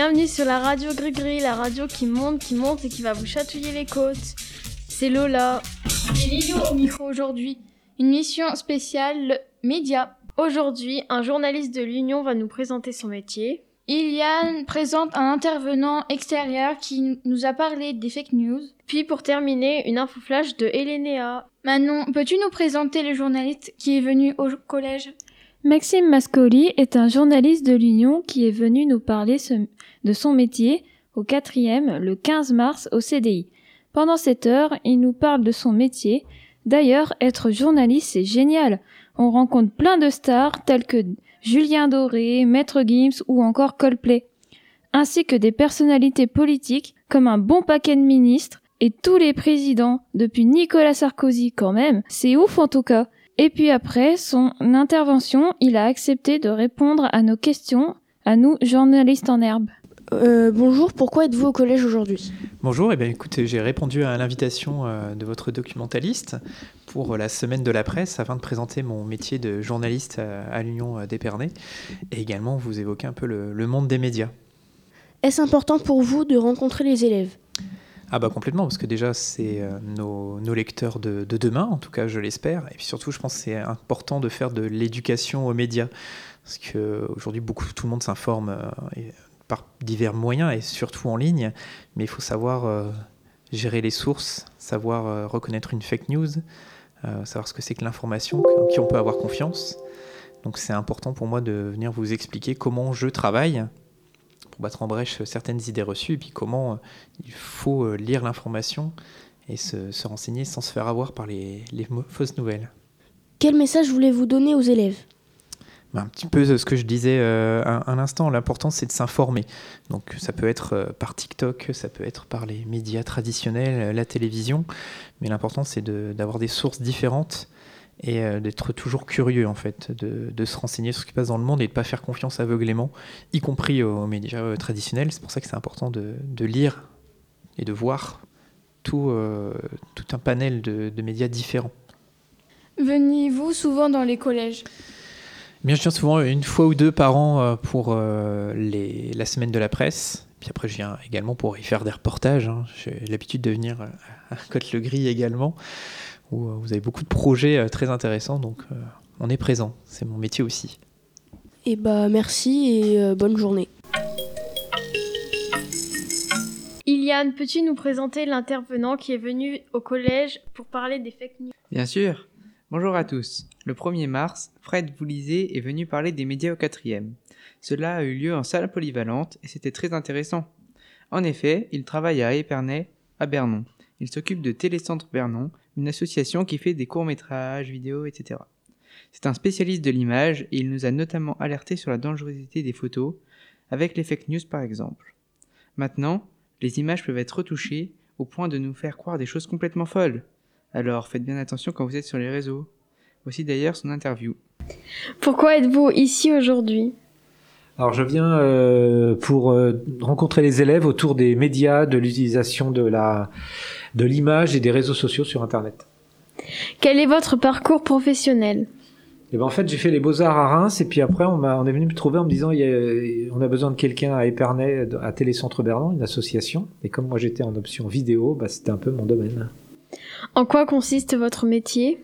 Bienvenue sur la radio Gris-Gris, la radio qui monte, qui monte et qui va vous chatouiller les côtes. C'est Lola. Et Lilo au micro aujourd'hui. Une mission spéciale média. Aujourd'hui, un journaliste de l'Union va nous présenter son métier. Iliane présente un intervenant extérieur qui nous a parlé des fake news. Puis pour terminer, une info flash de Elénéa. Manon, peux-tu nous présenter le journaliste qui est venu au collège? Maxime Mascoli est un journaliste de l'Union qui est venu nous parler de son métier au quatrième le 15 mars au CDI. Pendant cette heure, il nous parle de son métier. D'ailleurs, être journaliste, c'est génial. On rencontre plein de stars telles que Julien Doré, Maître Gims ou encore Coldplay, ainsi que des personnalités politiques comme un bon paquet de ministres et tous les présidents, depuis Nicolas Sarkozy quand même. C'est ouf en tout cas. Et puis après son intervention, il a accepté de répondre à nos questions, à nous, journalistes en herbe. Euh, bonjour, pourquoi êtes-vous au collège aujourd'hui? Bonjour, et eh bien, écoutez, j'ai répondu à l'invitation euh, de votre documentaliste pour la semaine de la presse afin de présenter mon métier de journaliste euh, à, l'Union d'Épernay et également vous évoquer un peu le monde des médias. Est-ce important pour vous de rencontrer les élèves? Ah bah complètement, parce que déjà c'est euh, nos, lecteurs de, demain, en tout cas je l'espère, et puis surtout je pense que c'est important de faire de l'éducation aux médias, parce qu'aujourd'hui beaucoup tout le monde s'informe euh, par divers moyens et surtout en ligne, mais il faut savoir euh, gérer les sources, savoir reconnaître une fake news, savoir ce que c'est que l'information, en qui on peut avoir confiance. Donc c'est important pour moi de venir vous expliquer comment je travaille battre en brèche certaines idées reçues, et puis comment euh, il faut euh, lire l'information et se, renseigner sans se faire avoir par les, fausses nouvelles. Quel message voulez-vous donner aux élèves? Ben, un petit peu ce que je disais euh, un, instant, l'important c'est de s'informer. Donc ça peut être par TikTok, ça peut être par les médias traditionnels, la télévision, mais l'important c'est d'avoir des sources différentes et euh, d'être toujours curieux en fait, de, se renseigner sur ce qui passe dans le monde et de ne pas faire confiance aveuglément, y compris aux médias euh, traditionnels. C'est pour ça que c'est important de, lire et de voir tout, euh, tout un panel de, médias différents. Venez-vous souvent dans les collèges? Bien, je viens souvent une fois ou deux par an pour les, la semaine de la presse. Puis après, je viens également pour y faire des reportages. Hein. J'ai l'habitude de venir à Côte-le-Gris également où euh, vous avez beaucoup de projets euh, très intéressants, donc euh, on est présent, c'est mon métier aussi. Et eh bah merci et bonne journée. Iliane, peux-tu nous présenter l'intervenant qui est venu au collège pour parler des fake news? Bien sûr. Bonjour à tous. Le 1er mars, Fred Voulizé est venu parler des médias au quatrième. Cela a eu lieu en salle polyvalente et c'était très intéressant. En effet, il travaille à Épernay, à Bernon. Il s'occupe de Télécentre Bernon, une association qui fait des courts-métrages, vidéos, etc. C'est un spécialiste de l'image et il nous a notamment alerté sur la dangerosité des photos, avec les fake news par exemple. Maintenant, les images peuvent être retouchées au point de nous faire croire des choses complètement folles. Alors faites bien attention quand vous êtes sur les réseaux. Voici d'ailleurs son interview. Pourquoi êtes-vous ici aujourd'hui? Alors je viens euh, pour euh, rencontrer les élèves autour des médias, de l'utilisation de la de l'image et des réseaux sociaux sur Internet. Quel est votre parcours professionnel? Eh ben en fait, j'ai fait les beaux-arts à Reims et puis après, on, on est venu me trouver en me disant, il y a, on a besoin de quelqu'un à Épernay, à Télécentre Berlin, une association. Et comme moi j'étais en option vidéo, bah, c'était un peu mon domaine. En quoi consiste votre métier?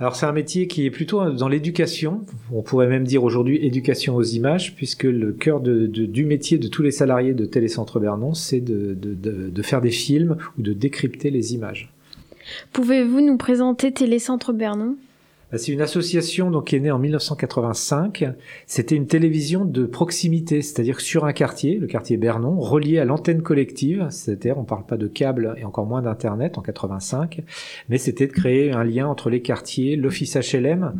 Alors c'est un métier qui est plutôt dans l'éducation, on pourrait même dire aujourd'hui éducation aux images, puisque le cœur du métier de tous les salariés de Télécentre Bernon, c'est de, faire des films ou de décrypter les images. Pouvez-vous nous présenter Télécentre Bernon? C'est une association donc qui est née en 1985. C'était une télévision de proximité, c'est-à-dire sur un quartier, le quartier Bernon, relié à l'antenne collective, c'est-à-dire on parle pas de câble et encore moins d'internet en 85, mais c'était de créer un lien entre les quartiers, l'office HLM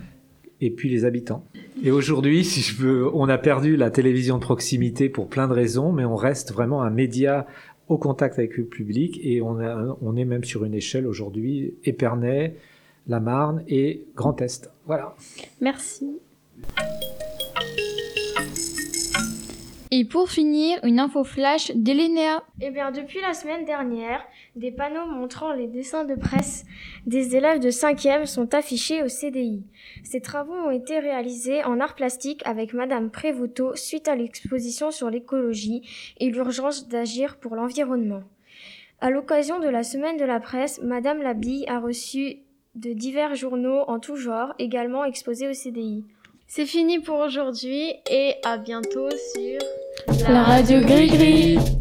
et puis les habitants. Et aujourd'hui, si je veux, on a perdu la télévision de proximité pour plein de raisons, mais on reste vraiment un média au contact avec le public et on, on est même sur une échelle aujourd'hui Épernay, la Marne et Grand Est. Voilà. Merci. Et pour finir, une info flash d'Elénéa. Eh bien, depuis la semaine dernière, des panneaux montrant les dessins de presse des élèves de 5e sont affichés au CDI. Ces travaux ont été réalisés en art plastique avec Madame Prévoto suite à l'exposition sur l'écologie et l'urgence d'agir pour l'environnement. À l'occasion de la semaine de la presse, Madame Labille a reçu de divers journaux en tout genre, également exposés au CDI. C'est fini pour aujourd'hui et à bientôt sur la radio Gris Gris.